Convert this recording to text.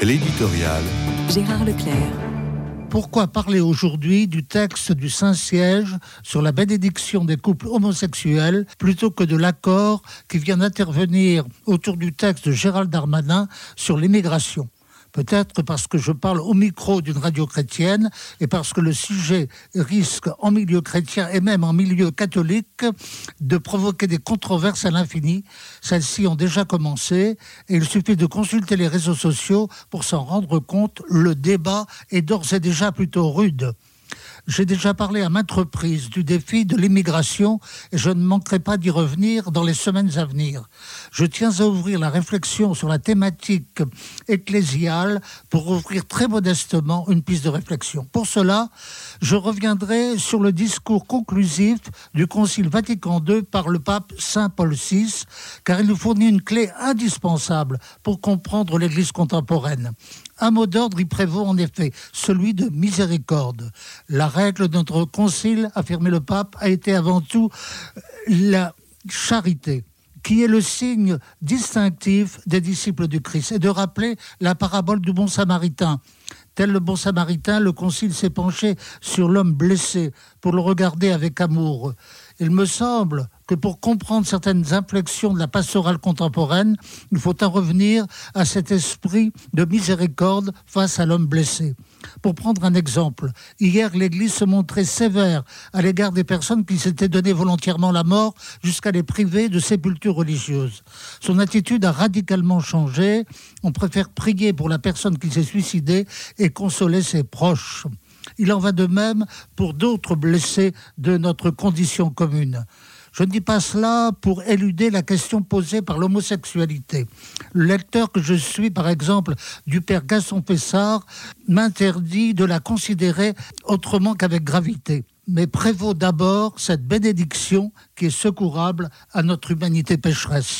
L'éditorial. Gérard Leclerc. Pourquoi parler aujourd'hui du texte du Saint-Siège sur la bénédiction des couples homosexuels plutôt que de l'accord qui vient d'intervenir autour du texte de Gérald Darmanin sur l'immigration? Peut-être parce que je parle au micro d'une radio chrétienne et parce que le sujet risque en milieu chrétien et même en milieu catholique de provoquer des controverses à l'infini. Celles-ci ont déjà commencé et il suffit de consulter les réseaux sociaux pour s'en rendre compte. Le débat est d'ores et déjà plutôt rude. J'ai déjà parlé à maintes reprises du défi de l'immigration et je ne manquerai pas d'y revenir dans les semaines à venir. Je tiens à ouvrir la réflexion sur la thématique ecclésiale pour ouvrir très modestement une piste de réflexion. Pour cela, je reviendrai sur le discours conclusif du Concile Vatican II par le pape Saint Paul VI, car il nous fournit une clé indispensable pour comprendre l'Église contemporaine. Un mot d'ordre y prévaut en effet, celui de miséricorde. La règle de notre concile, affirmait le pape, a été avant tout la charité qui est le signe distinctif des disciples du Christ, et de rappeler la parabole du bon samaritain. Tel le bon samaritain, le concile s'est penché sur l'homme blessé pour le regarder avec amour. Il me semble que pour comprendre certaines inflexions de la pastorale contemporaine, il faut en revenir à cet esprit de miséricorde face à l'homme blessé. Pour prendre un exemple, hier l'Église se montrait sévère à l'égard des personnes qui s'étaient donné volontairement la mort jusqu'à les priver de sépultures religieuses. Son attitude a radicalement changé. On préfère prier pour la personne qui s'est suicidée et consoler ses proches. Il en va de même pour d'autres blessés de notre condition commune. Je ne dis pas cela pour éluder la question posée par l'homosexualité. Le lecteur que je suis, par exemple, du père Gaston Pessard, m'interdit de la considérer autrement qu'avec gravité. Mais prévaut d'abord cette bénédiction qui est secourable à notre humanité pécheresse.